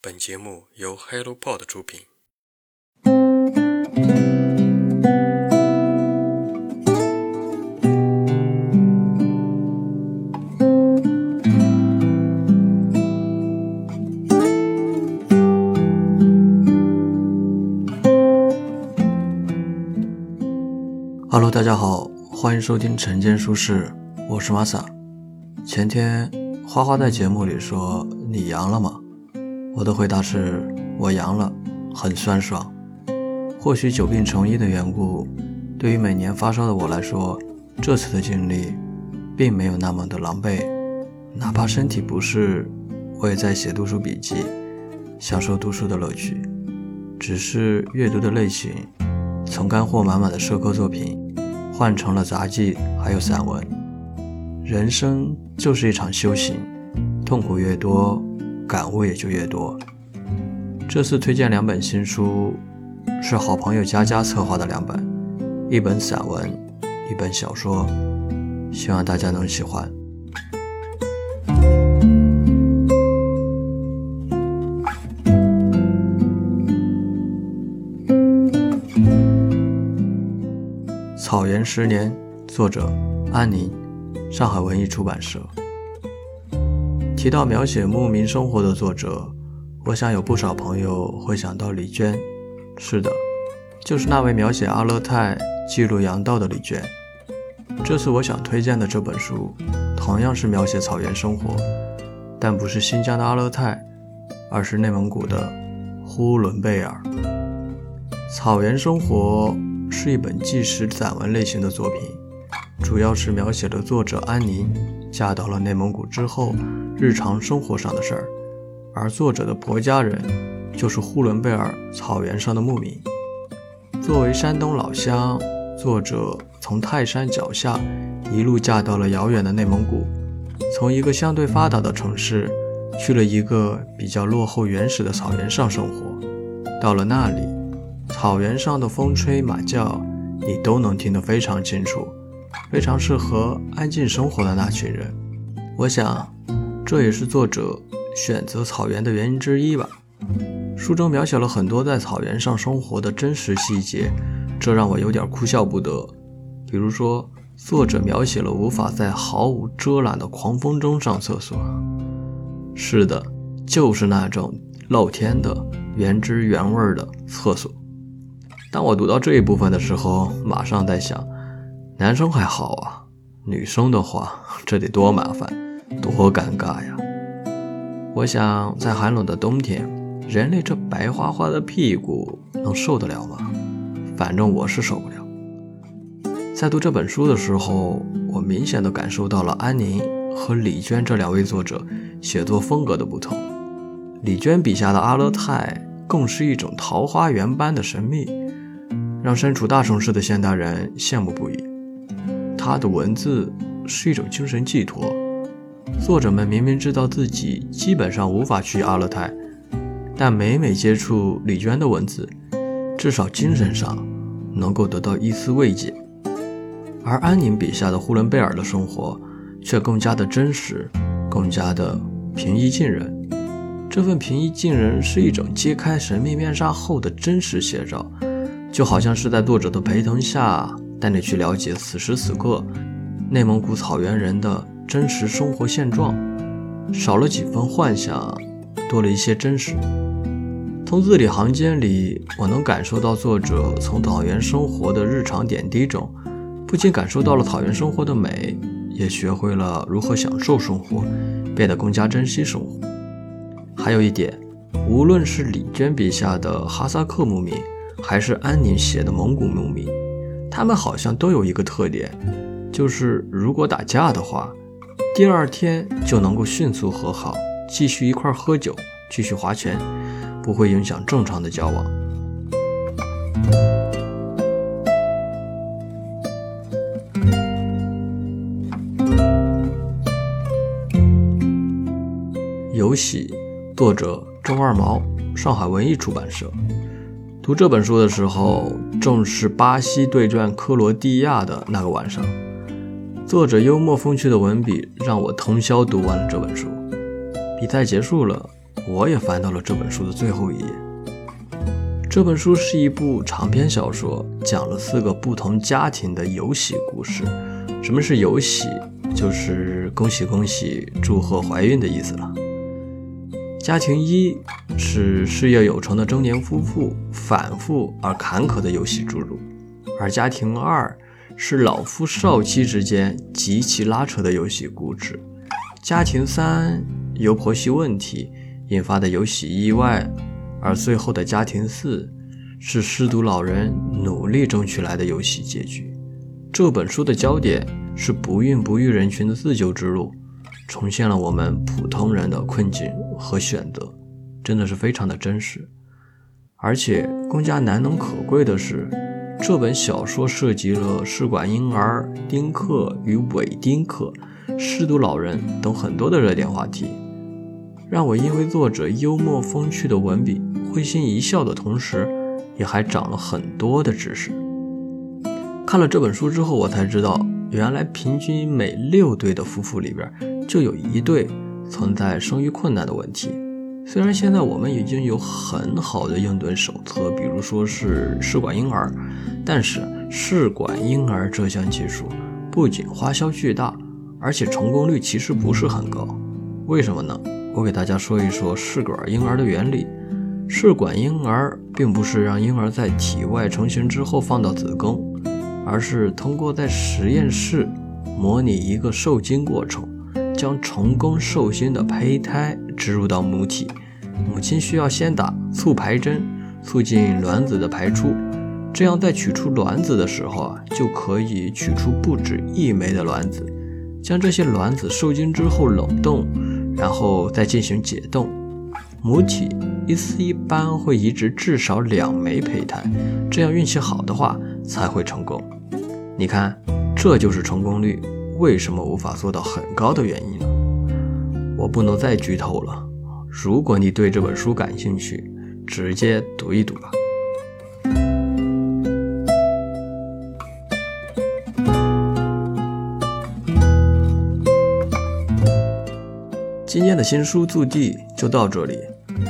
本节目由 HelloPod 出品。Hello，大家好，欢迎收听晨间书适，我是 Masa。前天花花在节目里说：“你阳了吗？”我的回答是：“我阳了，很酸爽。”或许久病成医的缘故，对于每年发烧的我来说，这次的经历并没有那么的狼狈。哪怕身体不适，我也在写读书笔记，享受读书的乐趣。只是阅读的类型，从干货满满的社科作品，换成了杂记，还有散文。人生就是一场修行，痛苦越多，感悟也就越多。这次推荐两本新书，是好朋友佳佳策划的两本，一本散文，一本小说，希望大家能喜欢。草原十年，作者安宁，上海文艺出版社。提到描写牧民生活的作者，我想有不少朋友会想到李娟。是的，就是那位描写阿勒泰、记录羊道的李娟。这次我想推荐的这本书，同样是描写草原生活，但不是新疆的阿勒泰，而是内蒙古的呼伦贝尔。草原生活。是一本纪实散文类型的作品，主要是描写了作者安宁嫁到了内蒙古之后日常生活上的事儿，而作者的婆家人就是呼伦贝尔草原上的牧民。作为山东老乡，作者从泰山脚下一路嫁到了遥远的内蒙古，从一个相对发达的城市去了一个比较落后原始的草原上生活，到了那里。草原上的风吹马叫，你都能听得非常清楚，非常适合安静生活的那群人。我想，这也是作者选择草原的原因之一吧。书中描写了很多在草原上生活的真实细节，这让我有点哭笑不得。比如说，作者描写了无法在毫无遮拦的狂风中上厕所。是的，就是那种露天的、原汁原味的厕所。当我读到这一部分的时候，马上在想，男生还好啊，女生的话，这得多麻烦，多尴尬呀！我想，在寒冷的冬天，人类这白花花的屁股能受得了吗？反正我是受不了。在读这本书的时候，我明显的感受到了安宁和李娟这两位作者写作风格的不同。李娟笔下的阿勒泰，更是一种桃花源般的神秘。让身处大城市的现代人羡慕不已。他的文字是一种精神寄托。作者们明明知道自己基本上无法去阿勒泰，但每每接触李娟的文字，至少精神上能够得到一丝慰藉。而安宁笔下的呼伦贝尔的生活，却更加的真实，更加的平易近人。这份平易近人是一种揭开神秘面纱后的真实写照。就好像是在作者的陪同下，带你去了解此时此刻内蒙古草原人的真实生活现状，少了几分幻想，多了一些真实。从字里行间里，我能感受到作者从草原生活的日常点滴中，不仅感受到了草原生活的美，也学会了如何享受生活，变得更加珍惜生活。还有一点，无论是李娟笔下的哈萨克牧民。还是安宁写的蒙古牧民，他们好像都有一个特点，就是如果打架的话，第二天就能够迅速和好，继续一块喝酒，继续划拳，不会影响正常的交往。有喜，作者周二毛，上海文艺出版社。读这本书的时候，正是巴西对战克罗地亚的那个晚上。作者幽默风趣的文笔让我通宵读完了这本书。比赛结束了，我也翻到了这本书的最后一页。这本书是一部长篇小说，讲了四个不同家庭的有喜故事。什么是有喜？就是恭喜恭喜，祝贺怀孕的意思了。家庭一是事业有成的中年夫妇反复而坎坷的游戏之路，而家庭二是老夫少妻之间极其拉扯的游戏故事。家庭三由婆媳问题引发的游戏意外，而最后的家庭四是失独老人努力争取来的游戏结局。这本书的焦点是不孕不育人群的自救之路。重现了我们普通人的困境和选择，真的是非常的真实。而且更加难能可贵的是，这本小说涉及了试管婴儿、丁克与伪丁克、失独老人等很多的热点话题，让我因为作者幽默风趣的文笔会心一笑的同时，也还长了很多的知识。看了这本书之后，我才知道，原来平均每六对的夫妇里边。就有一对存在生育困难的问题。虽然现在我们已经有很好的应对手册，比如说是试管婴儿，但是试管婴儿这项技术不仅花销巨大，而且成功率其实不是很高。为什么呢？我给大家说一说试管婴儿的原理。试管婴儿并不是让婴儿在体外成型之后放到子宫，而是通过在实验室模拟一个受精过程。将成功受精的胚胎植入到母体，母亲需要先打促排针，促进卵子的排出，这样在取出卵子的时候啊，就可以取出不止一枚的卵子。将这些卵子受精之后冷冻，然后再进行解冻，母体一次一般会移植至少两枚胚胎，这样运气好的话才会成功。你看，这就是成功率。为什么无法做到很高的原因呢？我不能再剧透了。如果你对这本书感兴趣，直接读一读吧。今天的新书速递就到这里。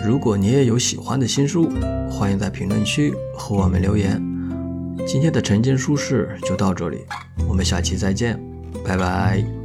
如果你也有喜欢的新书，欢迎在评论区和我们留言。今天的晨间书事就到这里，我们下期再见。拜拜。